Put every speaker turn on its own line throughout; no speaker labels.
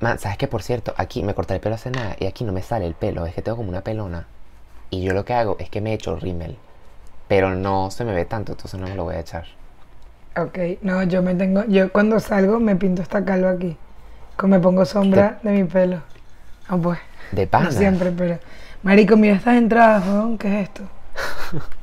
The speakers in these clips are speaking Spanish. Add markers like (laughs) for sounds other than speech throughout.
Man, ¿sabes qué? Por cierto, aquí me corté el pelo hace nada y aquí no me sale el pelo. Es que tengo como una pelona. Y yo lo que hago es que me echo rímel. Pero no se me ve tanto, entonces no me lo voy a echar.
Ok, no, yo me tengo, yo cuando salgo me pinto esta calva aquí. Como me pongo sombra de mi pelo. Ah, pues.
De
No
pana.
siempre, pero. Marico, mira estas entradas, weón, ¿qué es esto? (laughs)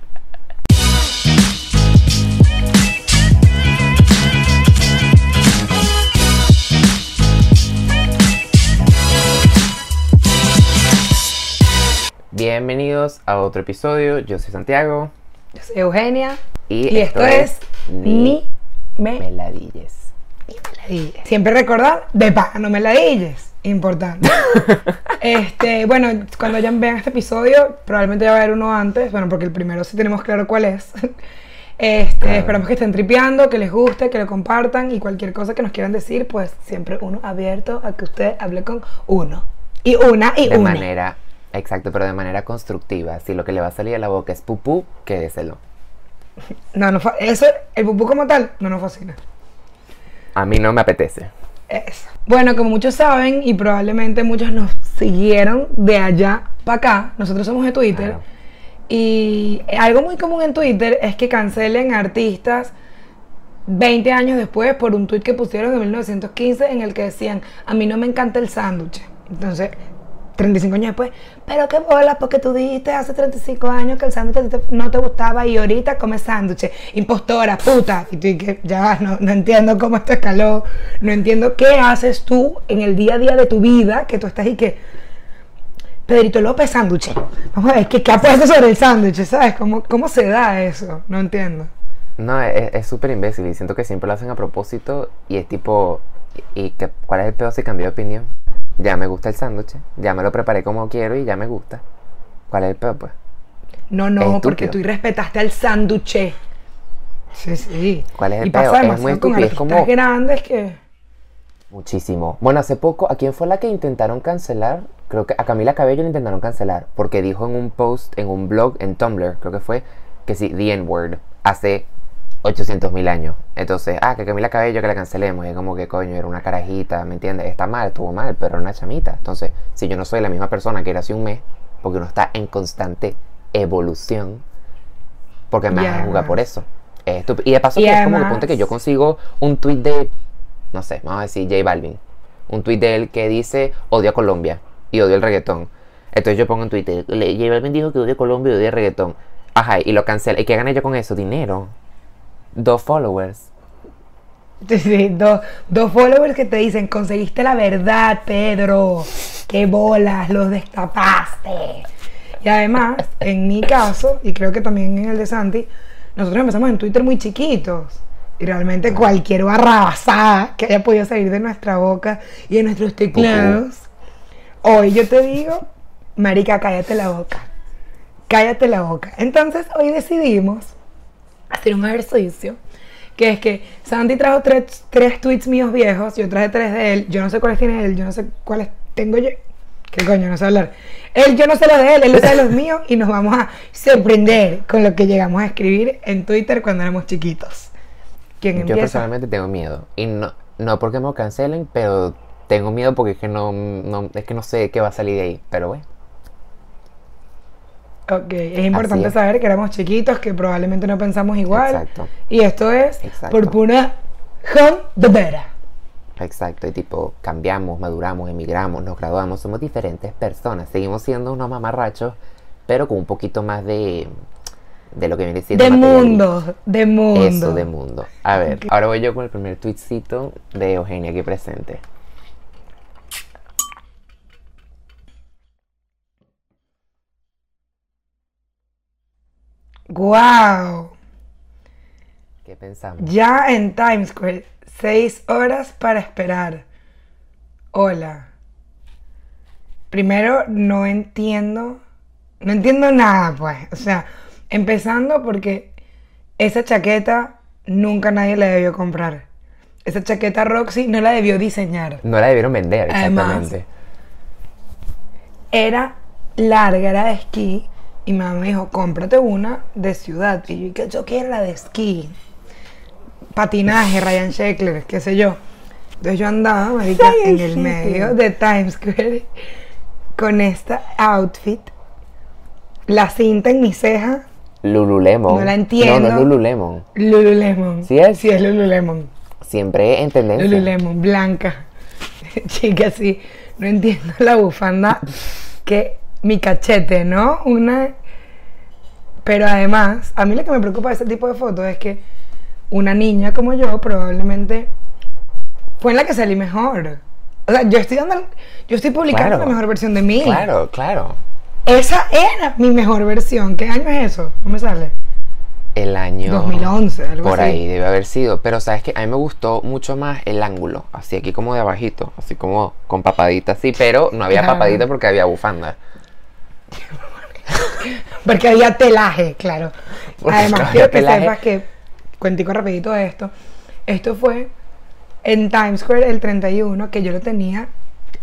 Bienvenidos a otro episodio. Yo soy Santiago.
Yo soy Eugenia.
Y,
Y esto es Ni me
Meladilles.
ladilles. Siempre recordar, de pa, no me ladilles. Importante. (laughs) este, bueno, cuando ya vean este episodio, probablemente ya va a haber uno antes, bueno, porque el primero sí tenemos claro cuál es. Este,
Claro.
esperamos que estén tripeando, que les guste, que lo compartan y cualquier cosa que nos quieran decir, pues siempre uno abierto a que usted hable con uno. Y una y
De
una.
manera, exacto, pero de manera constructiva. Si lo que le va a salir a la boca es pupú, quédeselo.
No, no, eso, el pupú como tal, no nos fascina.
A mí no me apetece.
Eso. Bueno, como muchos saben y probablemente muchos nos siguieron de allá para acá, nosotros somos de Twitter.
Claro.
Y algo muy común en Twitter es que cancelen artistas 20 años después por un tweet que pusieron en 1915 en el que decían, a mí no me encanta el sándwich. Entonces, 35 años después, pero qué bola, porque tú dijiste hace 35 años que el sándwich no te gustaba y ahorita comes sándwiches. Impostora, puta. Y tú y que ya no, no entiendo cómo esto escaló, no entiendo qué haces tú en el día a día de tu vida, que tú estás y que... Pedrito López sándwich. Vamos a ver, ¿qué, qué ha puesto sobre el sándwich? ¿Sabes? ¿Cómo, ¿Cómo se da eso? No entiendo.
No, es súper imbécil y siento que siempre lo hacen a propósito y es tipo, ¿y, qué- cuál es el peor si cambio de opinión? Ya me gusta el sándwich, ya me lo preparé como quiero y ya me gusta. ¿Cuál es el peor, pues?
No, no, porque tú
estúpido.
respetaste al sándwich. Sí, sí.
¿Cuál es el
y
peo?
pasa
Es muy estúpido, es como-
grandes que...
Muchísimo. Bueno, hace poco, ¿a quién fue la que intentaron cancelar? Creo que a Camila Cabello la intentaron cancelar porque dijo en un post, en un blog, en Tumblr, creo que fue, que sí, The N-word, hace 800 mil años. Entonces, ah, que Camila Cabello que la cancelemos. Y es como que coño, era una carajita, ¿me entiendes? Está mal, estuvo mal, pero era una chamita. Entonces, si yo no soy la misma persona que era hace un mes, porque uno está en constante evolución, porque me van a jugar por eso. Es. Y de paso,
Y
que es como que ponte que yo consigo un tweet de, no sé, vamos a decir J Balvin. Un tweet de él que dice odio a Colombia y odio el reggaetón. Entonces yo pongo en Twitter, J Balvin dijo que odia a Colombia y odia el reggaetón. Ajá, y lo cancela. ¿Y qué gané yo con eso? Dinero. Dos followers.
Sí, dos, dos followers que te dicen, conseguiste la verdad, Pedro. Qué bolas, los destapaste. Y además, en mi caso, y creo que también en el de Santi, nosotros empezamos en Twitter muy chiquitos. Y realmente cualquier barrabasada que haya podido salir de nuestra boca y de nuestros teclados. Hoy yo te digo, marica, cállate la boca. Cállate la boca. Entonces, hoy decidimos hacer un ejercicio que es que Santi trajo tres, tres tweets míos viejos, yo traje tres de él, yo no sé cuáles tiene él, yo no sé cuáles tengo yo. ¿Qué coño? No sé hablar. Él, yo no sé los de él, él no sabe los (laughs) míos y nos vamos a sorprender con lo que llegamos a escribir en Twitter cuando éramos chiquitos. ¿Quién
Yo
empieza?
personalmente tengo miedo. Y no, no porque me lo cancelen, pero tengo miedo porque es que no, no- es que no sé qué va a salir de ahí. Pero bueno.
Ok, es importante
es.
saber que éramos chiquitos, que probablemente no pensamos igual.
Exacto.
Y esto es
Exacto.
por pura Vera.
Exacto, y tipo, cambiamos, maduramos, emigramos, nos graduamos, somos diferentes personas, seguimos siendo unos mamarrachos, pero con un poquito más de, de lo que viene siendo
De mundo, de mundo.
Eso, de mundo. A ver, ahora voy yo con el primer tweetcito de Eugenia aquí presente.
¡Wow!
¿Qué pensamos?
Ya en Times Square, seis horas para esperar. Hola. Primero, no entiendo. No entiendo nada, pues. O sea, empezando porque esa chaqueta nunca nadie la debió comprar. Esa chaqueta Roxy no la debió diseñar.
No la debieron vender,
Además,
exactamente.
Era larga, era de esquí. Y mi mamá me dijo, cómprate una de ciudad. Y yo, "¿Qué? yo quiero la de esquí. Patinaje, Ryan Sheckler, qué sé yo. Entonces yo andaba, marica, en el medio de Times Square con esta outfit, la cinta en mi ceja,
Lululemon.
No la entiendo.
No, no es Lululemon.
Lululemon.
¿Sí es?
Sí, es Lululemon.
Siempre en tendencia.
Lululemon, blanca. (laughs) Chica, sí, no entiendo la bufanda que mi cachete, ¿no? Una... Pero además, a mí lo que me preocupa de este tipo de fotos es que una niña como yo probablemente fue en la que salí mejor. O sea, yo estoy dando, yo estoy publicando
Claro.
la mejor versión de mí.
Claro, claro.
Esa era mi mejor versión. ¿Qué año es eso? No me sale.
El año...
2011, algo
Por
así.
ahí debe haber sido. Pero sabes que a mí me gustó mucho más el ángulo. Así aquí como de abajito. Así como con papadita así. Pero no había
Ajá.
papadita porque había bufanda. (laughs)
Porque había telaje, claro.
Porque
Además, quiero que
telaje.
sepas que, cuentico rapidito de esto, esto fue en Times Square el 31, que yo lo tenía,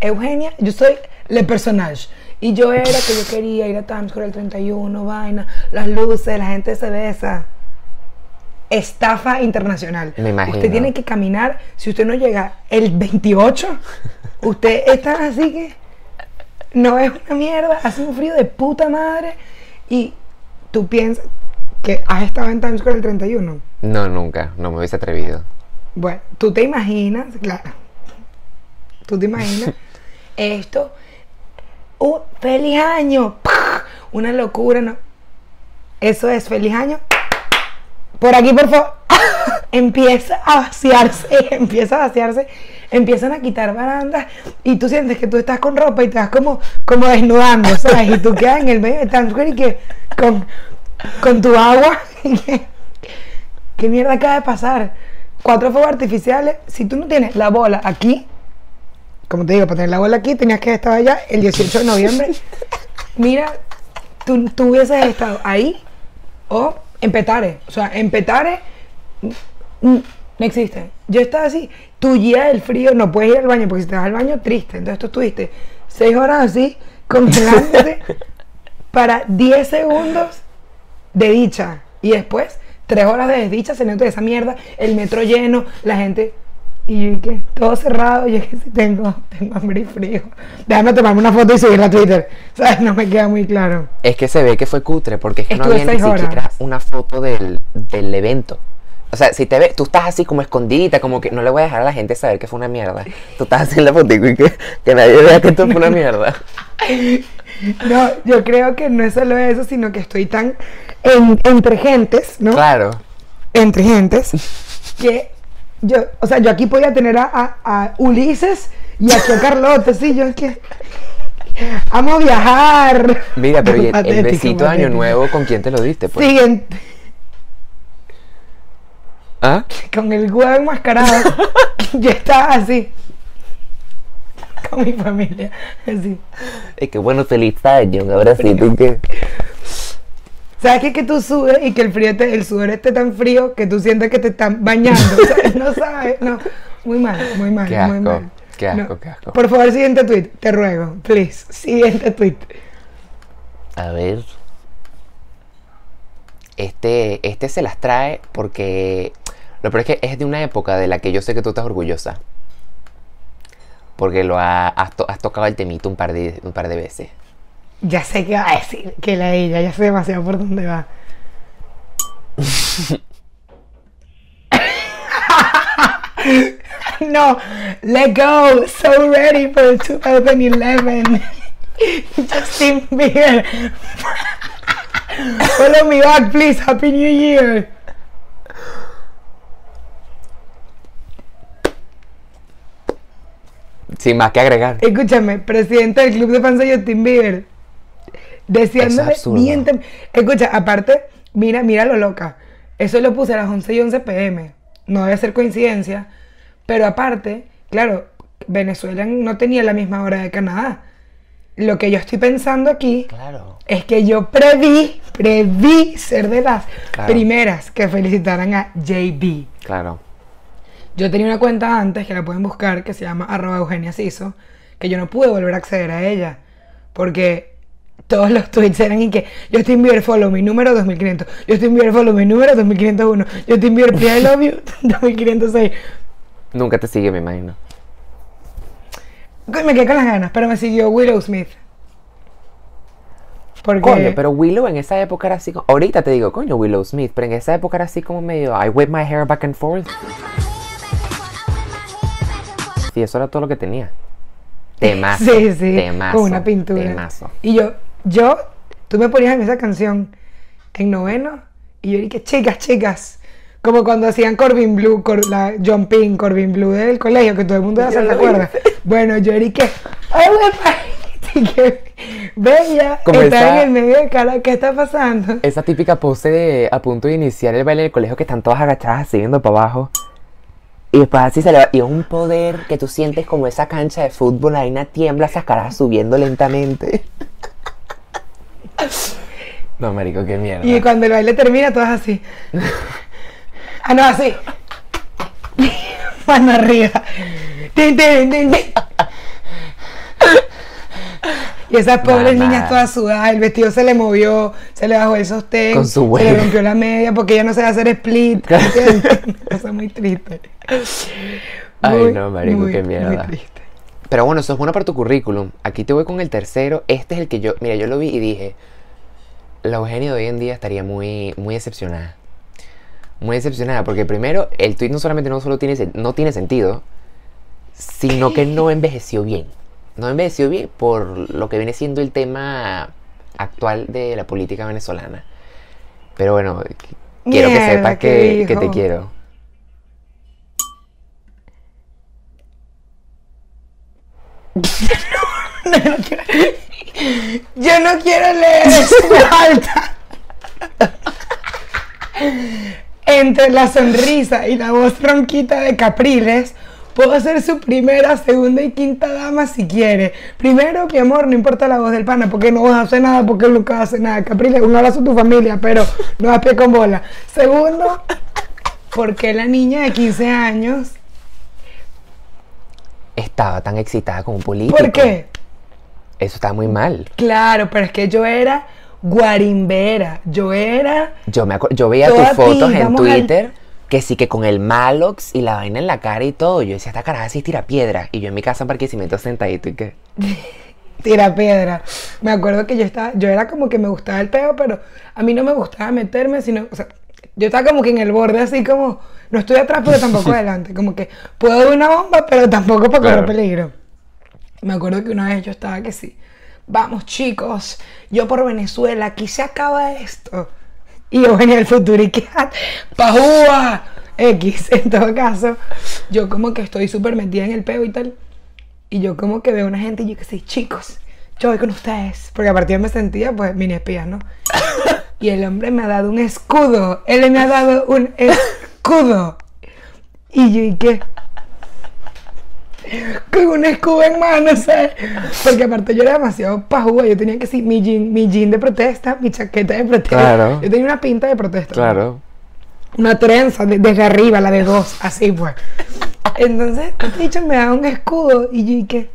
Eugenia, yo soy le personage, y yo era que yo quería ir a Times Square el 31, vaina, las luces, la gente se besa. Estafa internacional.
Me imagino.
Usted tiene que caminar, si usted no llega el 28, usted está así que no es una mierda, hace un frío de puta madre y tú piensas que has estado en Times Square el 31.
No, nunca. No me hubiese atrevido.
Bueno, tú te imaginas, claro, tú te imaginas (laughs) esto, un feliz año, ¡pah! una locura, ¿no? Eso es, feliz año. Por aquí, por favor. (laughs) empieza a vaciarse, (laughs) empieza a vaciarse, empiezan a quitar barandas y tú sientes que tú estás con ropa y te vas como, como desnudando, ¿sabes? Y tú (laughs) quedas en el medio de Times Square y que con, con tu agua. (laughs) ¿Qué mierda acaba de pasar? Cuatro fuegos artificiales. Si tú no tienes la bola aquí, como te digo, para tener la bola aquí tenías que estar allá el 18 de noviembre. (laughs) Mira, tú, tú hubieses estado ahí o en Petare. O sea, en Petare no existe. Yo estaba así, tu guía del frío, no puedes ir al baño porque si te vas al baño, triste. Entonces tú estuviste seis horas así, congelándote (laughs) para 10 segundos de dicha. Y después, tres horas de desdicha, saliendo de esa mierda, el metro lleno, la gente. Y yo que todo cerrado, yo que sí tengo, tengo hambre y frío. Déjame tomarme una foto y subirla a Twitter. ¿Sabes? No me queda muy claro.
Es que se ve que fue cutre porque es que no
Estuve
había ni
horas.
siquiera una foto del, del evento. O sea, si te ves, tú estás así como escondidita, como que no le voy a dejar a la gente saber que fue una mierda. Tú estás así en la fotico y que, que nadie vea que esto fue una mierda. (laughs)
No, yo creo que no es solo eso, sino que estoy tan en- entre gentes, ¿no?
Claro.
Entre gentes, (laughs) que yo, o sea, yo aquí podía tener a, a- a Ulises y aquí a Carlota, sí, yo es que amo viajar.
Mira, pero (laughs) ¿y el, el besito de Año. Nuevo con quién te lo diste? Pues?
Siguiente,
¿Ah?
con el huevo enmascarado, (laughs) yo estaba así, con mi familia, así.
Es que bueno, feliz año, ahora sí, tú que...
¿Sabes qué? Que tú subes y que el frío te- el sudor esté tan frío que tú sientes que te están bañando. O sea, no sabes, no. Muy mal, muy mal,
Qué
muy
asco,
mal.
qué asco,
No.
qué asco.
Por favor, siguiente tweet, te ruego, please. Siguiente tweet.
A ver. Este, este se las trae porque. Lo peor es que es de una época de la que yo sé que tú estás orgullosa. Porque lo has tocado el temito un par de, un par de veces.
Ya sé qué va a decir, que la ella, ya sé demasiado por dónde va. (laughs) no, let go, so ready for 2011. (laughs) Justin Bieber. (laughs) Follow me back, please. Happy New Year.
Sin más que agregar.
Escúchame, presidente del club de fans de Justin Bieber. Deseándole Escucha, aparte, mira, mira lo loca. Eso lo puse a las 11 y 11 pm. No debe ser coincidencia. Pero aparte, claro, Venezuela no tenía la misma hora de Canadá. Lo que yo estoy pensando aquí
Claro.
es que yo preví, preví ser de las
Claro.
primeras que felicitaran a JB.
Claro.
Yo tenía una cuenta antes que la pueden buscar que se llama arroba Eugenia Siso, que yo no pude volver a acceder a ella porque todos los tweets eran y que yo estoy en Bieber follow mi número 2500, yo estoy en Bieber follow mi número 2501, yo estoy en Bieber please I love you (laughs) 2506.
Nunca te sigue, me imagino.
Me quedé con las ganas, pero me siguió Willow Smith. Porque
Coño, pero Willow en esa época era así como... Ahorita te digo, coño, Willow Smith, pero en esa época era así como medio... I whip my hair back and forth. Sí, eso era todo lo que tenía. (laughs) Temazo.
sí, sí,
Temazo.
con una pintura.
Temazo.
Y yo, yo, tú me ponías en esa canción en noveno y yo dije, chicas, chicas, como cuando hacían Corbin Blue, Cor- la John Pin, Corbin Blue del colegio, que todo el mundo ya se acuerda. Bueno, yo dije, ay, (laughs) que bella,
Como
está
esa-
en el medio de cara, ¿qué está pasando?
Esa típica pose de a punto de iniciar el baile del colegio que están todas agachadas así viendo para abajo. Y después así se le va. Y es un poder que tú sientes como esa cancha de fútbol, ahí una tiembla, esas caras subiendo lentamente. (laughs) No, marico, qué mierda.
Y cuando el baile termina, todas así. Ah, no, así. (laughs) Mano arriba. Tin, tin, tin, tin. Y esas pobres
Mamá.
niñas todas sudadas, el vestido se le movió, se le bajó el sostén,
Con su
se le rompió la media porque ella no sabe hacer split. (laughs) Cosa muy triste.
Ay,
Muy,
no, marico,
muy,
qué
muy
mierda.
triste.
Pero bueno, eso es bueno para tu currículum. Aquí te voy con el tercero. Este es el que yo, mira, yo lo vi y dije, la Eugenia de hoy en día estaría muy, muy decepcionada. Muy decepcionada, porque primero, el tweet no solamente no solo tiene, no tiene sentido, sino que no envejeció bien. No envejeció bien por lo que viene siendo el tema actual de la política venezolana. Pero bueno, qu- quiero que sepas
¿qué
que, que te
dijo?
quiero. (laughs)
Yo no quiero leer (laughs) alta. Entre la sonrisa y la voz ronquita de Capriles, puedo ser su primera, segunda y quinta dama si quiere. Primero, mi amor, no importa la voz del pana, porque no vas a hacer nada, porque él nunca hace nada. Capriles, un abrazo a tu familia, pero no das pie con bola. Segundo, porque la niña de 15 años,
Estaba tan excitada como un político.
¿por qué?
Eso está muy mal.
Claro, pero es que yo era guarimbera, yo era...
Yo, me yo veía tus fotos
ti,
en
al-
Twitter que sí que con el Malox y la vaina en la cara y todo. Yo decía, esta cara así tira piedra. Y yo en mi casa en Barquisimeto sentadito y que. (laughs)
Tira piedra. Me acuerdo que yo estaba, yo era como que me gustaba el peo, pero a mí no me gustaba meterme, sino, o sea, yo estaba como que en el borde así como, no estoy atrás pero tampoco (laughs) adelante, como que puedo dar una bomba, pero tampoco para correr
Claro.
peligro. Me acuerdo que una vez yo estaba que sí, vamos chicos, yo por Venezuela, aquí se acaba esto. Y yo venía del futuro y que, ¡pajúa! X, (laughs) en todo caso, yo como que estoy súper metida en el peo y tal. Y yo como que veo una gente y yo que sí, chicos, yo voy con ustedes. Porque a partir me sentía pues mini espía, ¿no? Y el hombre me ha dado un escudo. Él me ha dado un escudo. Y yo, ¿y qué? Con un escudo en mano, ¿sabes? Porque aparte yo era demasiado pajúa. Yo tenía que sí, mi jean, mi jean de protesta, mi chaqueta de protesta.
Claro.
Yo tenía una pinta de protesta.
Claro.
Una trenza de- desde arriba, la de dos, así pues. Entonces, este dicho me da un escudo y yo, ¿y qué?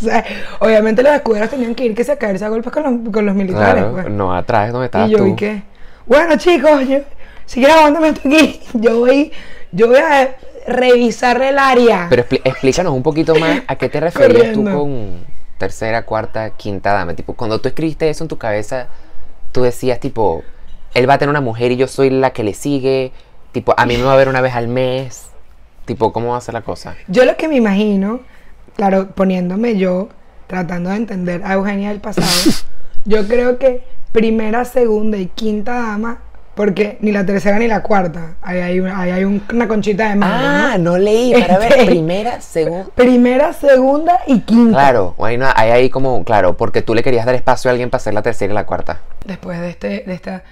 O sea, obviamente los escuderos tenían que ir que se a caerse a golpes con los, con los militares.
Claro.
pues.
No, atrás donde estabas
y yo,
tú.
¿y qué? Bueno, chicos, yo, si quieren aguántame esto aquí. (laughs) Yo voy, yo voy a revisar el área.
Pero explícanos un poquito más a qué te referías tú con tercera, cuarta, quinta dama. Tipo, cuando tú escribiste eso en tu cabeza, tú decías, tipo, él va a tener una mujer y yo soy la que le sigue. Tipo, a mí me va a ver una vez al mes. Tipo, ¿cómo va a ser la cosa?
Yo lo que me imagino, claro, poniéndome yo, tratando de entender a Eugenia del pasado, (laughs) yo creo que primera, segunda y quinta dama, porque ni la tercera ni la cuarta, ahí hay, una- ahí hay un- una conchita de mango,
Ah,
¿no?
no leí. Para ver,
Este-
primera, segunda.
Primera, segunda y quinta.
Claro, hay, una- hay ahí como, claro, porque tú le querías dar espacio a alguien para hacer la tercera y la cuarta.
Después de este, de esta,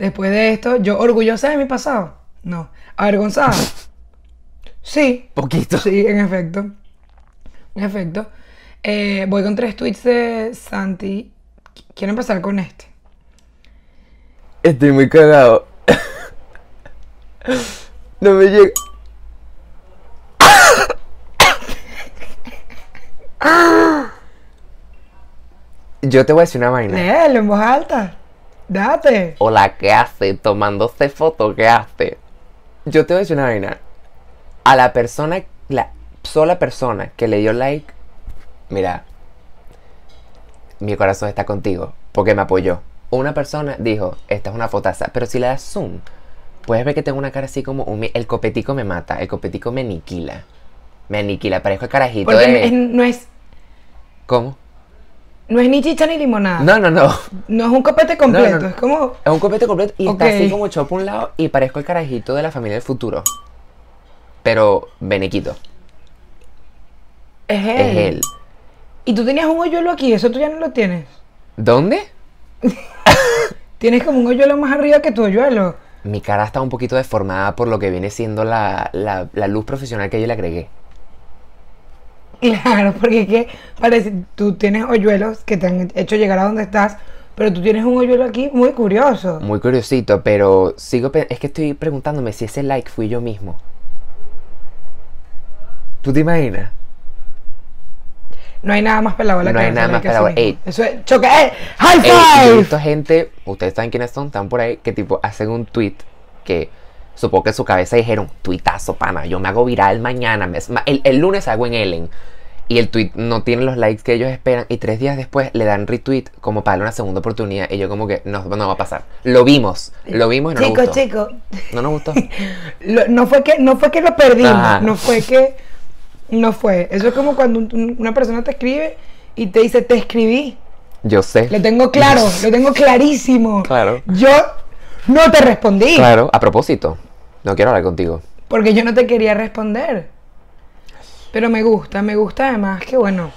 después de esto, yo orgullosa de mi pasado. No. Avergonzada. Sí.
Poquito.
Sí, en efecto. En efecto. Eh, voy con tres tweets de Santi. Quiero empezar con este.
Estoy muy cagado. No me llega. Yo te voy a decir una vaina.
Léelo en voz alta. Date.
Hola, ¿qué hace? Tomándose foto, ¿qué hace? Yo te voy a decir una vaina. A la persona, la sola persona que le dio like, mira, mi corazón está contigo, porque me apoyó. Una persona dijo, esta es una fotaza, pero si le das zoom, puedes ver que tengo una cara así como, un- el copetico me mata, el copetico me aniquila. Me aniquila, parezco el carajito
Porque
de...
no, es,
¿Cómo?
no es ni chicha ni limonada.
No, no, no.
No es un copete completo,
No, no.
es como...
Es un copete completo y está así como echado por un lado y parezco el carajito de la familia del futuro. Pero benequito.
Es él.
Es él.
Y tú tenías un hoyuelo aquí, eso tú ya no lo tienes.
¿Dónde? (laughs)
Tienes como un hoyuelo más arriba que tu hoyuelo.
Mi cara está un poquito deformada por lo que viene siendo la, la- la luz profesional que yo le agregué.
Claro, porque es que parece, tú tienes hoyuelos que te han hecho llegar a donde estás, pero tú tienes un hoyuelo aquí muy curioso.
Muy curiosito, pero sigo es que estoy preguntándome si ese like fui yo mismo. ¿Tú te imaginas?
No hay nada más pelado en la
No hay nada más
que mismo.
Ey.
Eso es choque. ¡Eh! ¡High
Ey, y yo he
five!
visto gente, ustedes saben quiénes son, están por ahí, que tipo hacen un tweet que supongo que en su cabeza dijeron, tuitazo, pana, yo me hago viral mañana, me- el, el lunes hago en Ellen. Y el tweet no tiene los likes que ellos esperan y tres días después le dan retweet como para darle una segunda oportunidad y yo como que no, no va a pasar. Lo vimos, lo vimos y no
Chico,
nos gustó.
chico.
No nos gustó. (laughs)
Lo- no, fue que, no fue que lo perdimos,
Ajá.
no fue que... No fue. Eso es como cuando un- un- una persona te escribe y te dice, te escribí.
Yo sé.
Lo tengo claro, lo tengo clarísimo.
Claro.
Yo no te respondí.
Claro, a propósito, no quiero hablar contigo.
Porque yo no te quería responder. Pero me gusta, me gusta además que, bueno,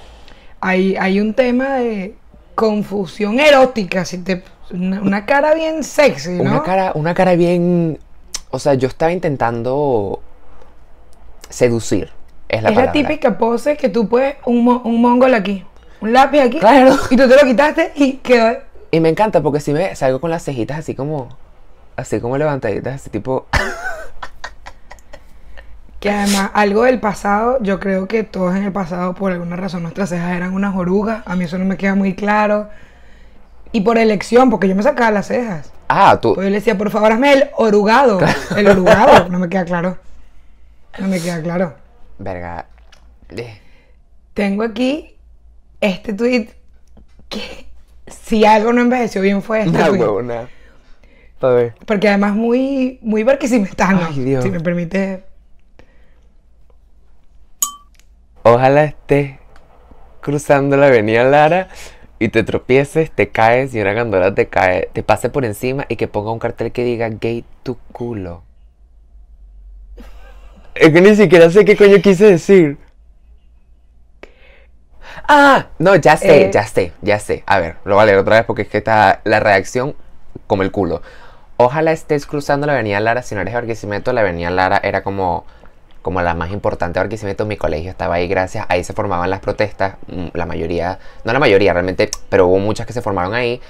hay, hay un tema de confusión erótica, si te, una, una cara bien sexy, ¿no?
Una cara, una cara bien. O sea, yo estaba intentando seducir. Es la
es
palabra.
la típica pose que tú puedes, un, un mongol aquí, un lápiz aquí,
Claro.
y tú te lo quitaste y quedó...
Y me encanta porque si me salgo con las cejitas así como. Así como levantaditas, así tipo. (laughs)
Que además, algo del pasado, yo creo que todos en el pasado, por alguna razón, nuestras cejas eran unas orugas. A mí eso no me queda muy claro. Y por elección, porque yo me sacaba las cejas.
Ah, tú.
Pues yo le decía, por favor, hazme el orugado. (laughs) El orugado, no me queda claro. No me queda claro.
Verga. Eh,
Tengo aquí este tweet que si algo no envejeció bien fue este
Una
tweet.
A ver.
Porque además muy, muy barquisimetano,
Ay, Dios.
si me permite.
Ojalá estés cruzando la avenida Lara y te tropieces, te caes y una gandola te cae, te pase por encima y que ponga un cartel que diga gay tu culo. Es que ni siquiera sé qué coño quise decir. Ah, no, ya sé,
Eh.
ya sé, ya sé. A ver, lo voy a leer otra vez porque es que está la reacción como el culo. Ojalá estés cruzando la avenida Lara. Si no eres de Barquisimeto, la avenida Lara era como, como la más importante de Barquisimeto. Mi colegio estaba ahí, gracias. Ahí se formaban las protestas. mm, La mayoría, no la mayoría realmente, pero hubo muchas que se formaron ahí.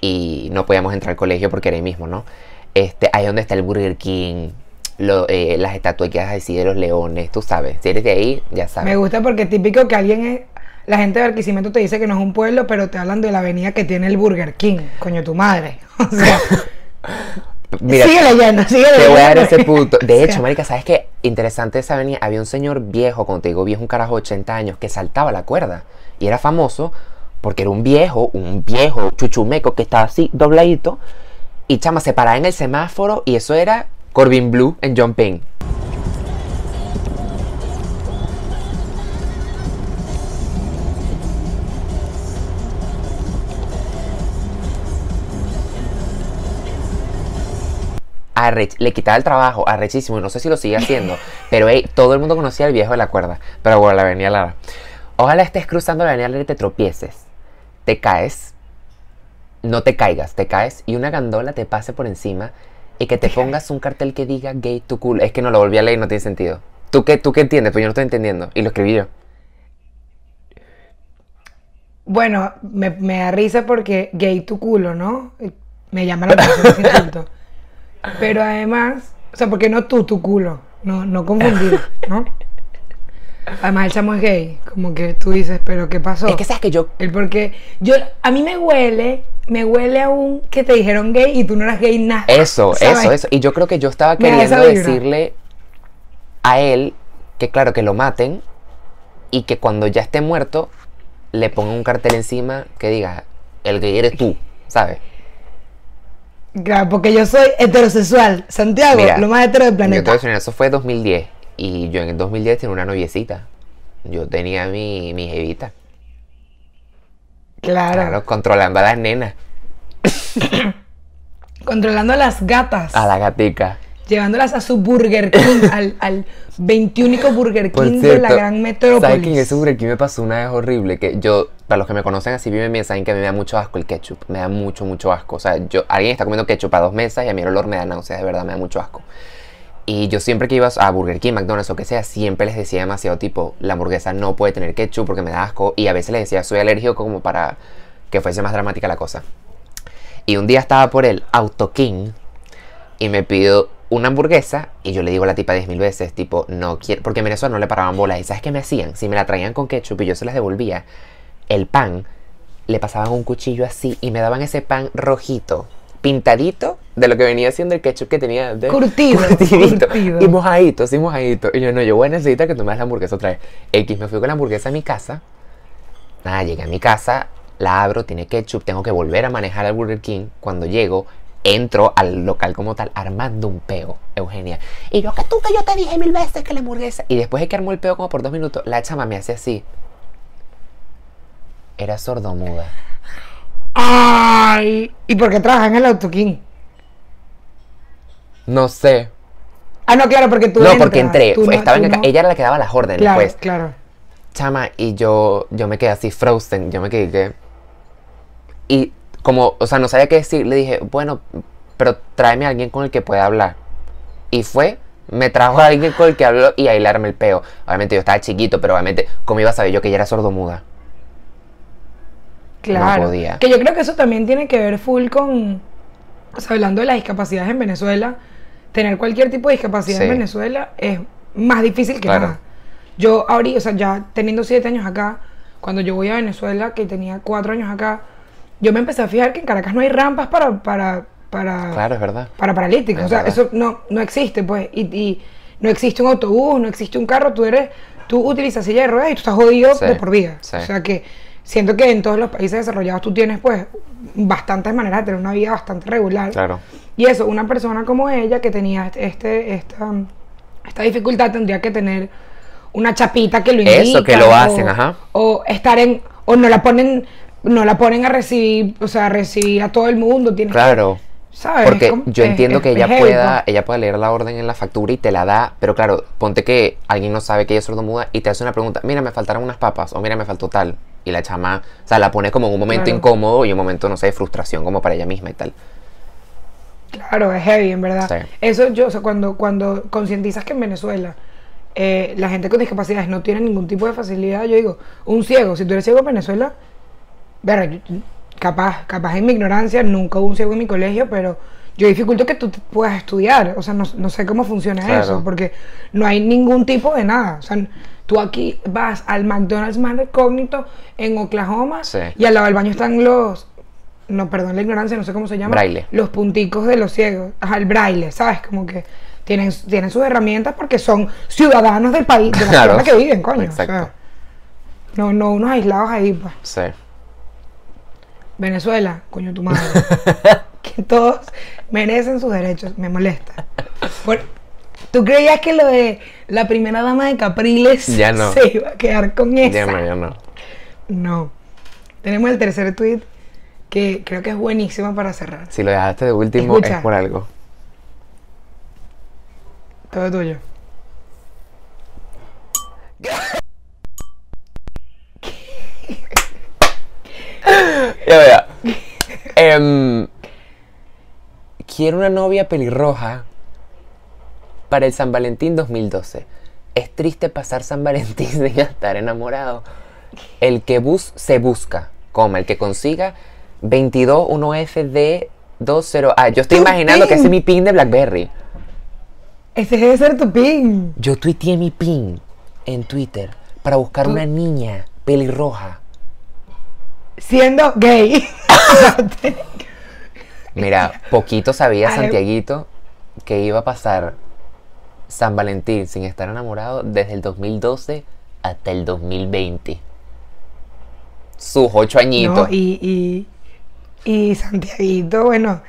Y no podíamos entrar al colegio porque era ahí mismo, ¿no? Este, ahí donde está el Burger King. Lo- eh, las estatuillas así de los leones, tú sabes. Si eres de ahí, ya sabes.
Me gusta porque es típico que alguien es. La gente de Barquisimeto te dice que no es un pueblo, pero te hablan de la avenida que tiene el Burger King. Coño, tu madre. (laughs) O sea, (laughs)
Mira,
sigue leyendo, sigue
Te voy a dar
leyendo.
ese punto. De (laughs) hecho, marica, ¿sabes qué? Interesante esa avenida. Había un señor viejo, como te digo, viejo, un carajo de 80 años, que saltaba la cuerda. Y era famoso porque era un viejo, un viejo chuchumeco que estaba así, dobladito. Y chama, se paraba en el semáforo y eso era Corbin Blue en Jumping. Arrech- le quitaba el trabajo, arrechísimo, y no sé si lo sigue haciendo, (laughs) pero todo el mundo conocía al viejo de la cuerda, pero bueno, la avenida Lara. Ojalá estés cruzando la avenida Lara y te tropieces, te caes, no te caigas, te caes y una gandola te pase por encima y que te pongas un cartel que diga gay tu culo. Es que no lo volví a leer no tiene sentido. ¿Tú qué, ¿Tú qué entiendes? Pues yo no estoy entendiendo. Y lo escribí yo.
Bueno, me, me da risa porque gay tu culo, ¿no? Me llama la atención ese insulto. (laughs) Pero además, o sea, porque no tú, tu culo. No, no confundir, ¿no? (laughs) Además, el chamo es gay. Como que tú dices, ¿pero qué pasó?
Es que sabes que yo.
El porque yo, a mí me huele, me huele aún que te dijeron gay y tú no eras gay nada.
Eso,
¿sabes?
eso, eso. Y yo creo que yo estaba queriendo decirle a él que, claro, que lo maten y que cuando ya esté muerto le pongan un cartel encima que diga: el gay eres tú, ¿sabes?
Claro, porque yo soy heterosexual. Santiago,
Mira,
lo más hetero del
Yo te voy
planeta.
a decir, eso fue 2010. Y yo en el 2010 tenía una noviecita. Yo tenía mi, mi jevita.
Claro.
Claro, controlando a las nenas. (coughs)
Controlando a las gatas.
A la gatica.
Llevándolas a su Burger King, (coughs) al, al 21 Burger King de la
cierto,
gran metrópolis.
¿Sabes que en ese Burger King me pasó una vez horrible? Que yo, para los que me conocen así bien, bien, saben que a mí me da mucho asco el ketchup. Me da mucho, mucho asco. O sea, yo, alguien está comiendo ketchup a dos mesas y a mí el olor me da náuseas, de verdad, me da mucho asco. Y yo siempre que iba a Burger King, McDonald's o que sea, siempre les decía demasiado tipo, la hamburguesa no puede tener ketchup porque me da asco. Y a veces les decía, soy alérgico como para que fuese más dramática la cosa. Y un día estaba por el Auto King y me pidió una hamburguesa y yo le digo a la tipa 10 mil veces, tipo, no quiero, porque en Venezuela no le paraban bolas. ¿Y sabes qué me hacían? Si me la traían con ketchup y yo se las devolvía, el pan le pasaban un cuchillo así y me daban ese pan rojito, pintadito de lo que venía siendo el ketchup que tenía. De,
Curtido, (laughs)
curtidito,
curtido.
Y mojadito, sí, mojadito. Y yo, no, yo voy a necesitar que tú me das la hamburguesa otra vez. X, me fui con la hamburguesa a mi casa. Nada, llegué a mi casa, la abro, tiene ketchup, tengo que volver a manejar al Burger King. Cuando llego, entro al local como tal, armando un peo, Eugenia. Y yo, que tú, que yo te dije mil veces que la hamburguesa. Y después de que armó el peo como por dos minutos, la chama me hace así. Era sordomuda.
Ay, ¿y por qué trabajas en el Auto King?
No sé.
Ah, no, claro, porque tú
no,
entras,
porque entré.
tú no-
estaba en el
no-
Ella era la que daba las órdenes,
Claro,
pues.
claro.
Chama, y yo, yo me quedé así frozen, yo me quedé que... Y como, o sea, no sabía qué decir, le dije, bueno, pero tráeme a alguien con el que pueda hablar. Y fue, me trajo a alguien con el que habló y ahí le armé el peo. Obviamente yo estaba chiquito, pero obviamente, ¿cómo iba a saber yo que ella era sordomuda?
Claro.
podía.
Que yo creo que eso también tiene que ver full con. O sea, hablando de las discapacidades en Venezuela, tener cualquier tipo de discapacidad en. Venezuela es más difícil que
Claro.
nada. Yo ahorita, o sea, ya teniendo siete años acá, cuando yo voy a Venezuela, que tenía cuatro años acá, yo me empecé a fijar que en Caracas no hay rampas para. para, para
Claro, es verdad.
para paralíticos.
Es
o sea,
verdad.
eso no, no existe, pues. Y, y no existe un autobús, no existe un carro. Tú eres, tú utilizas silla de ruedas y tú estás jodido
Sí,
de por vida.
sí.
O sea que siento que en todos los países desarrollados tú tienes, pues, bastantes maneras de tener una vida bastante regular.
Claro.
Y eso, una persona como ella que tenía este, esta, esta dificultad tendría que tener una chapita que lo indica.
Eso, que lo
o-
hacen, ajá.
O estar en, o no la ponen, no la ponen a recibir, o sea, a recibir a todo el mundo. Tienes que-
Claro.
¿Sabes?
Porque
como-
yo entiendo
es-
que ella pueda, ella pueda leer la orden en la factura y te la da, pero claro, ponte que alguien no sabe que ella es sordomuda y te hace una pregunta, mira, me faltaron unas papas, o mira, me faltó tal. Y la chama, o sea, la pone como en un momento
Claro.
incómodo y un momento, no sé, de frustración como para ella misma y tal.
Claro, es heavy, en verdad.
Sí.
Eso yo, o sea, cuando, cuando concientizas que en Venezuela eh, la gente con discapacidades no tiene ningún tipo de facilidad, yo digo, un ciego, si tú eres ciego en Venezuela, verá, yo- capaz, capaz en mi ignorancia, nunca hubo un ciego en mi colegio, pero yo dificulto que tú puedas estudiar, o sea, no, no sé cómo funciona
Claro.
eso, porque no hay ningún tipo de nada, o sea, tú aquí vas al McDonald's más recógnito en Oklahoma
Sí.
y al lado del baño están los, no, perdón la ignorancia, no sé cómo se llama,
Braille.
los punticos de los ciegos, ajá, el braille, ¿sabes? Como que tienen, tienen sus herramientas porque son ciudadanos del país, de la (laughs)
Claro.
que viven, coño. o
Exacto.
sea, no, no unos aislados ahí, pues.
Sí.
Venezuela, coño tu madre. (laughs) que todos merecen sus derechos, me molesta. Por- ¿Tú creías que lo de la primera dama de Capriles (laughs)
Ya no.
se iba a quedar con esa?
Ya no, ya no.
No. Tenemos el tercer tweet que creo que es buenísimo para cerrar.
Si lo dejaste de último
Escucha.
es por algo.
Todo tuyo. (laughs)
Ya vea. Em, quiero una novia pelirroja para el San Valentín 2012. Es triste pasar San Valentín (laughs) sin estar enamorado. El que bus se busca, coma, el que consiga 221FD20. Ah, yo estoy
Tu
imaginando que ese es mi pin de Blackberry.
Ese debe ser tu pin.
Yo tuiteé mi pin en Twitter para buscar una niña pelirroja.
Siendo gay. (laughs)
Mira, poquito sabía. Santiaguito que iba a pasar San Valentín sin estar enamorado desde el 2012 hasta el 2020. Sus ocho añitos.
No, y, y, y Santiaguito, bueno,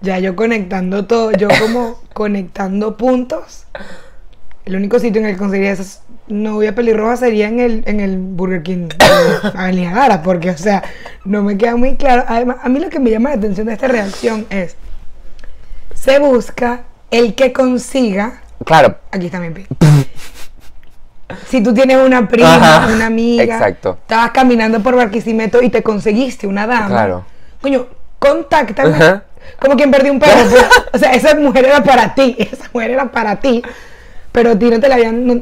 ya yo conectando todo, yo como (laughs) conectando puntos. El único sitio en el que conseguiría esa novia pelirroja sería en el, en el Burger King de (laughs) Avenida Gara, porque, o sea, no me queda muy claro. Además, a mí lo que me llama la atención de esta reacción es, se busca el que consiga
Claro,
Aquí está mi pi. Si tú tienes una prima,
Ajá,
una amiga,
exacto.
estabas caminando por Barquisimeto y te conseguiste una dama.
Claro.
Coño, contáctame.
Ajá.
Como quien perdió un perro. pues. (laughs) O sea, esa mujer era para ti. Esa mujer era para ti. Pero a ti no te la habían. No,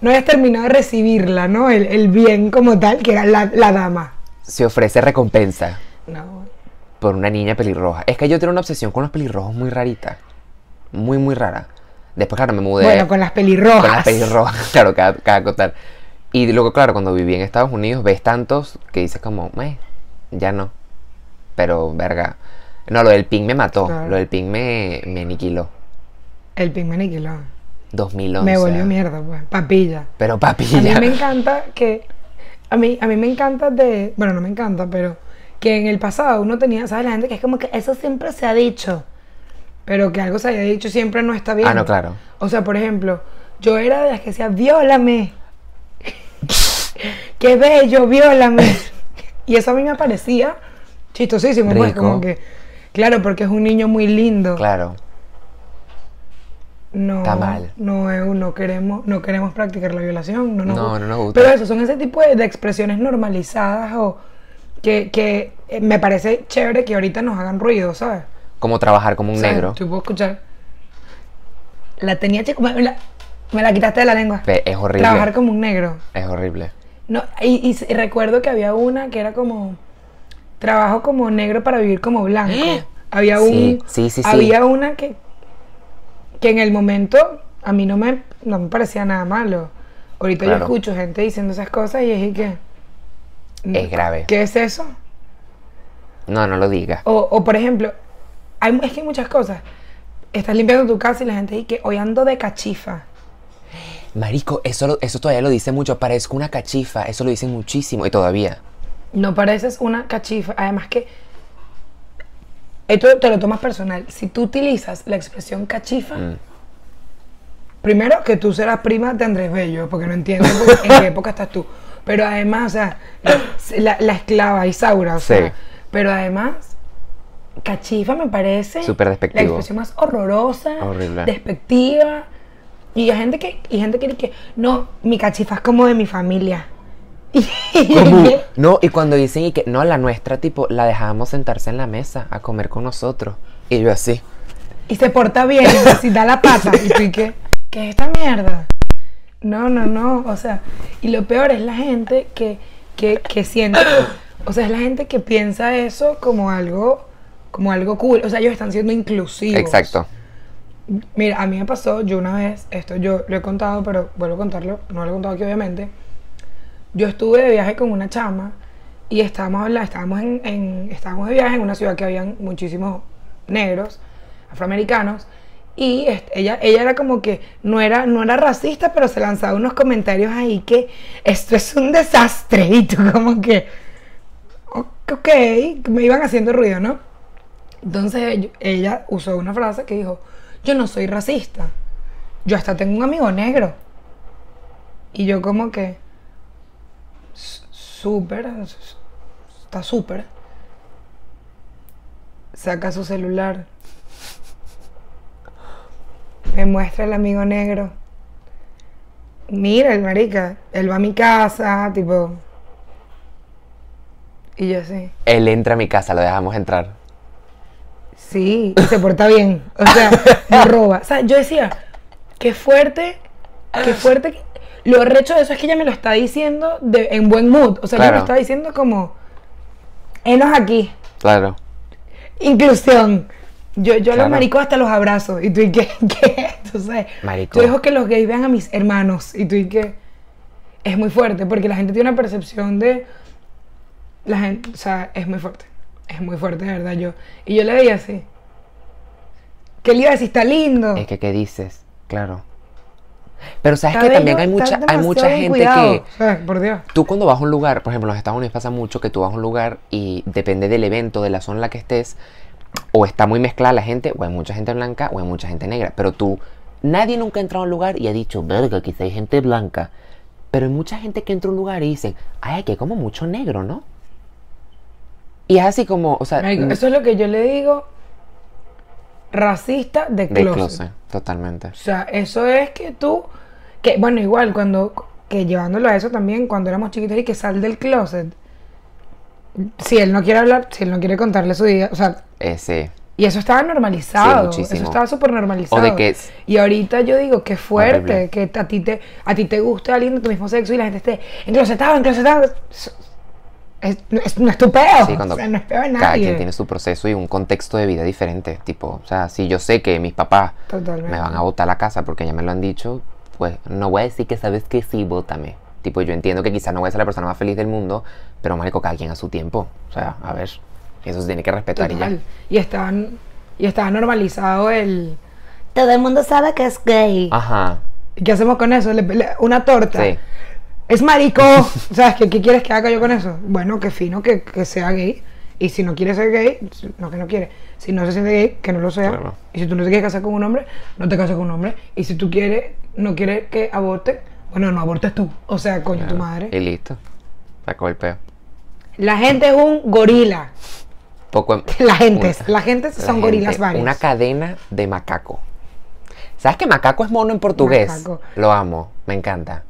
no habías terminado de recibirla, ¿no? El, el bien como tal, que era la, la dama.
se ofrece recompensa
No.
por una niña pelirroja. Es que yo tengo una obsesión con los pelirrojos muy rarita. Muy, muy rara. Después, claro, me mudé.
Bueno, con las pelirrojas.
con las pelirrojas, (laughs) claro, cada, cada. Y luego, claro, cuando viví en Estados Unidos, ves tantos que dices como, "Meh, ya no. Pero, verga. No, lo del ping me mató.
Claro.
Lo del ping me, me aniquiló.
El pin me aniquiló.
2011.
Me volvió mierda, pues. Papilla.
Pero
A
papi,
mí me encanta que. A mí, a mí me encanta de. Bueno, no me encanta, pero. Que en el pasado uno tenía. ¿Sabes? La gente que es como que eso siempre se ha dicho. Pero que algo se haya dicho siempre no está bien.
Ah, no, claro.
O sea, por ejemplo, yo era de las que decía, viólame. (laughs) Qué bello, viólame. y eso a mí me parecía chistosísimo, pues,
Rico.
como que. Claro, porque es un niño muy lindo.
Claro.
No,
Está mal.
No, no queremos, no queremos practicar la violación. No, nos
No,
gusta.
no nos gusta.
Pero eso, son ese tipo de, de expresiones normalizadas o que, que eh, me parece chévere que ahorita nos hagan ruido, ¿sabes?
Como trabajar como un
O sea,
negro.
Tú puedo escuchar. La tenía chico, me la, me la quitaste de la lengua.
Es horrible.
Trabajar como un negro.
Es horrible.
No, y, recuerdo que había una que era como trabajo como negro para vivir como blanco. (gasps) Había un
sí, sí, sí.
había una que que en el momento a mí no me no me parecía nada malo. Ahorita
Claro.
yo escucho gente diciendo esas cosas y es que
Es grave.
¿Qué es eso?
No, no lo digas.
O, o, por ejemplo, hay, es que hay muchas cosas. Estás limpiando tu casa y la gente dice que hoy ando de cachifa.
Marico, eso, lo- eso todavía lo dice mucho. Parezco una cachifa. Eso lo dicen muchísimo. Y todavía.
No pareces una cachifa. Además que esto te lo tomas personal. Si tú utilizas la expresión cachifa,
Mm.
primero que tú serás prima de Andrés Bello, porque no entiendo en qué época estás tú. Pero además, o sea, la, la esclava Isaura, o sea,
Sí.
pero además, cachifa me parece
Súper
la
despectivo.
expresión más horrorosa,
Horrible.
despectiva. Y hay gente que, y gente que dice que no, mi cachifa es como de mi familia. (laughs) (laughs)
No, y cuando dicen y que no, la nuestra, tipo, la dejábamos sentarse en la mesa a comer con nosotros. Y yo así.
Y se porta bien, si da la pata. Y tú, ¿y qué? ¿Qué es esta mierda? No, no, no. O sea, y lo peor es la gente que, que, que siente. O sea, es la gente que piensa eso como algo, como algo cool. O sea, ellos están siendo inclusivos.
Exacto.
Mira, a mí me pasó, yo una vez, esto yo lo he contado, pero vuelvo a contarlo, no lo he contado aquí obviamente. Yo estuve de viaje con una chama y estábamos, estábamos, en, en- estábamos de viaje en una ciudad que habían muchísimos negros, afroamericanos, y ella, ella era como que no era, no era racista, pero se lanzaba unos comentarios ahí que esto es un desastre, y tú como que, ok, me iban haciendo ruido, ¿no? Entonces ella usó una frase que dijo, yo no soy racista, yo hasta tengo un amigo negro. Y yo como que, "S- súper, está súper. Saca su celular. Me muestra el amigo negro. Mira el marica, él va a mi casa, tipo... Y yo así.
Él entra a mi casa, lo dejamos entrar.
Sí, y se porta bien. O sea, no (laughs) roba. O sea, yo decía, qué fuerte, qué fuerte. Lo recho de eso es que ella me lo está diciendo de, en buen mood. O sea, ella me lo está diciendo como, enos aquí,
Claro.
inclusión. Yo, yo a los maricos hasta los abrazo. Y tú, ¿y qué? (laughs) ¿Qué? Entonces,
Marico.
yo dejo que los gays vean a mis hermanos. Y tú, ¿y qué? es muy fuerte porque la gente tiene una percepción de. La gente, o sea, es muy fuerte. Es muy fuerte, de verdad. Yo, y yo le veía así. ¿Qué le iba a decir? Está lindo.
Es que, ¿qué dices? Claro. Pero sabes
Está
que también hay mucha, hay mucha gente
cuidado.
que.
Por Dios.
Tú cuando vas a un lugar, por ejemplo, en los Estados Unidos pasa mucho que tú vas a un lugar y depende del evento, de la zona en la que estés, o está muy mezclada la gente, o hay mucha gente blanca, o hay mucha gente negra. Pero tú, nadie nunca ha entrado a un lugar y ha dicho, verga, quizá hay gente blanca. Pero hay mucha gente que entra a un lugar y dicen, ay, aquí hay como mucho negro, ¿no? Y es así como, o sea,
eso es lo que yo le digo. Racista de
de
closet.
closet, totalmente.
O sea, eso es que tú, que bueno, igual cuando, que llevándolo a eso también, cuando éramos chiquitos y que sal del closet, si él no quiere hablar, si él no quiere contarle su día, o sea,
Ese.
y eso estaba normalizado,
Sí,
eso estaba súper normalizado.
O de que es-
Y ahorita yo digo, qué fuerte,
Horrible.
que a ti te, a ti te guste alguien de tu mismo sexo y la gente esté enclosetado, enclosetado. Es, es- no es tu peo,
Sí, cuando
o sea, no es peo de nadie.
cada quien tiene su proceso y un contexto de vida diferente. Tipo, o sea, si yo sé que mis papás
Totalmente.
me van a botar la casa porque ya me lo han dicho, pues no voy a decir que sabes que sí, bótame. Tipo, yo entiendo que quizás no voy a ser la persona más feliz del mundo, pero marico, cada quien a su tiempo. O sea, a ver, eso se tiene que respetar y ya.
Total. Y estaban, y estaba normalizado el todo el mundo sabe que es gay.
Ajá,
¿Y qué hacemos con eso? Le- le- una torta.
sí,
Es marico. ¿Sabes qué, qué quieres que haga yo con eso? Bueno, que fino que, que sea gay. Y si no quiere ser gay, no que no quiere. Si no se siente gay, que no lo sea.
Claro.
Y si tú no te quieres casar con un hombre, no te cases con un hombre. Y si tú quieres, no quieres que aborte, bueno, no abortes tú. O sea, coño, tu madre.
Y listo. Sacó el peo.
La gente es un gorila.
Poco (laughs)
La gente,
una-
la gente son
la
gorilas
gente,
varios.
Una cadena de macaco. ¿Sabes que macaco es mono en portugués?
Macaco.
Lo amo, me encanta.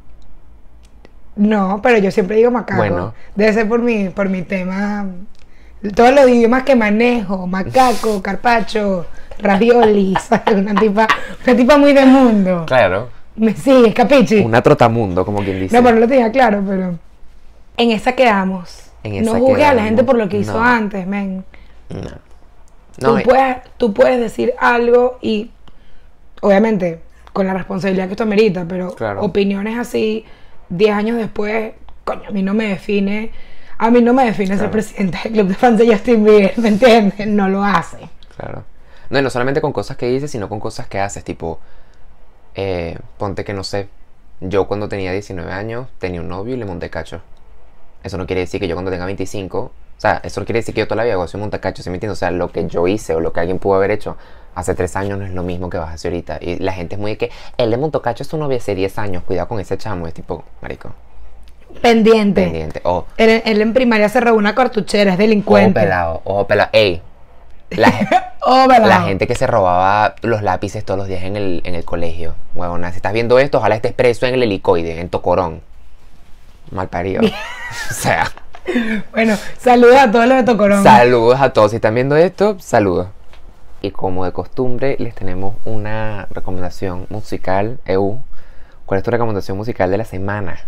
No, pero yo siempre digo macaco.
Bueno.
Debe ser por mi, por mi tema. Todos los idiomas que manejo, macaco, (laughs) carpacho, ravioli. (laughs) Una tipa, una tipa muy de mundo.
Claro.
Me sigues, capichi.
Una trotamundo, como quien dice.
No, pero no lo tenía claro, pero. En esa quedamos.
En
no
esa
juzgues a la gente por lo que hizo
No.
antes, men.
No.
tú,
No, eh,
puedes, tú puedes decir algo y, obviamente, con la responsabilidad que esto amerita, pero
Claro.
opiniones así, 10 años después, coño, a mí no me define, a mí no me define ser
Claro.
presidente del club de fans de Justin Bieber, ¿me entiendes? No lo hace.
Claro. No, y no solamente con cosas que dices, sino con cosas que haces. Tipo, eh, ponte que no sé. Yo cuando tenía 19 años tenía un novio y le monté cacho. Eso no quiere decir que yo cuando tenga 25. O sea, eso no quiere decir que yo toda la vida a ser montacacho, ¿sí me entiendes? O sea, lo que yo hice o lo que alguien pudo haber hecho hace 3 años no es lo mismo que vas a hacer ahorita. Y la gente es muy de que él le montó cacho a su novia hace 10 años, cuidado con ese chamo. Es tipo, marico,
Pendiente.
pendiente. O,
Él, él en primaria se robó una cartuchera, es
ojo
delincuente.
pelado, ojo pelado. Ey, la, (laughs)
Oh, pelado.
La gente que se robaba los lápices todos los días en el, en el colegio. Huevona, si estás viendo esto, ojalá estés preso en el helicoide, en Tocorón. Mal parido. (laughs) o sea,
Bueno, saludos a todos los de Tocorón.
saludos a todos. Si están viendo esto, saludos. Y como de costumbre, les tenemos una recomendación musical, EU. ¿Cuál es tu recomendación musical de la semana?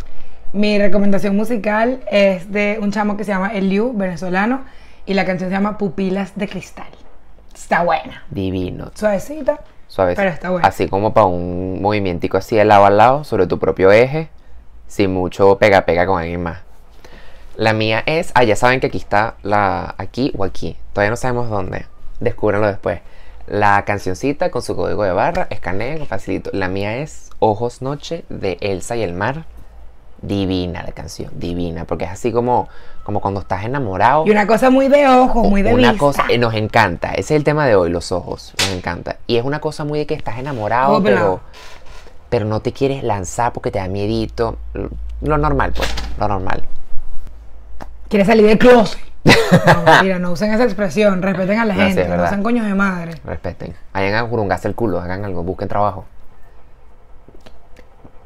Mi recomendación musical es de un chamo que se llama Eliu, venezolano, y la canción se llama Pupilas de Cristal. Está buena.
Divino.
Suavecita.
Suave.
Pero está bueno.
Así como para un movimiento así de lado a lado, sobre tu propio eje, sin mucho pega pega con alguien más. La mía es, ah, ya saben que aquí está la, aquí o aquí, todavía no sabemos dónde, descúbranlo después. La cancioncita con su código de barra, escaneen, facilito. La mía es Ojos Noche de Elsa y el Mar. Divina la canción, divina, porque es así como, como cuando estás enamorado.
Y una cosa muy de ojo, muy de
Una
vista.
cosa, eh, nos encanta. Ese es el tema de hoy, los ojos. Nos encanta. Y es una cosa muy de que estás enamorado, pero,
pero-
no te quieres lanzar porque te da miedito. Lo normal, pues. Lo normal.
Quiere salir del closet. No, mentira, no usen esa expresión. Respeten a la
No,
gente. no sean coños de madre.
Respeten. Vayan a jurungarse el culo, hagan algo, busquen trabajo.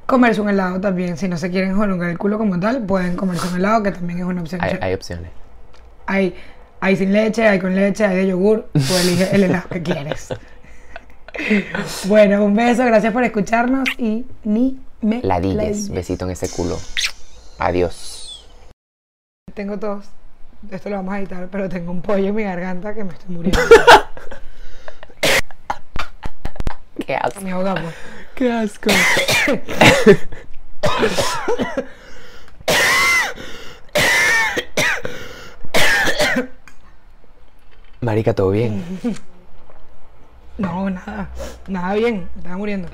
Comerse un helado también. Si no se quieren jolongar el culo como tal, pueden comerse un helado, que también es una opción.
Hay, hay opciones.
Hay, hay sin leche, hay con leche, hay de yogur. Tú eliges el helado que quieres. (laughs) Bueno, un beso, gracias por escucharnos y ni me
Ladilles,
ladilles.
besito en ese culo. Adiós.
Tengo tos esto lo vamos a editar, pero tengo un pollo en mi garganta que me estoy muriendo.
Qué asco.
Me ahogamos.
Qué asco. Marica, ¿todo bien?
No, nada. Nada bien. Estaba muriendo.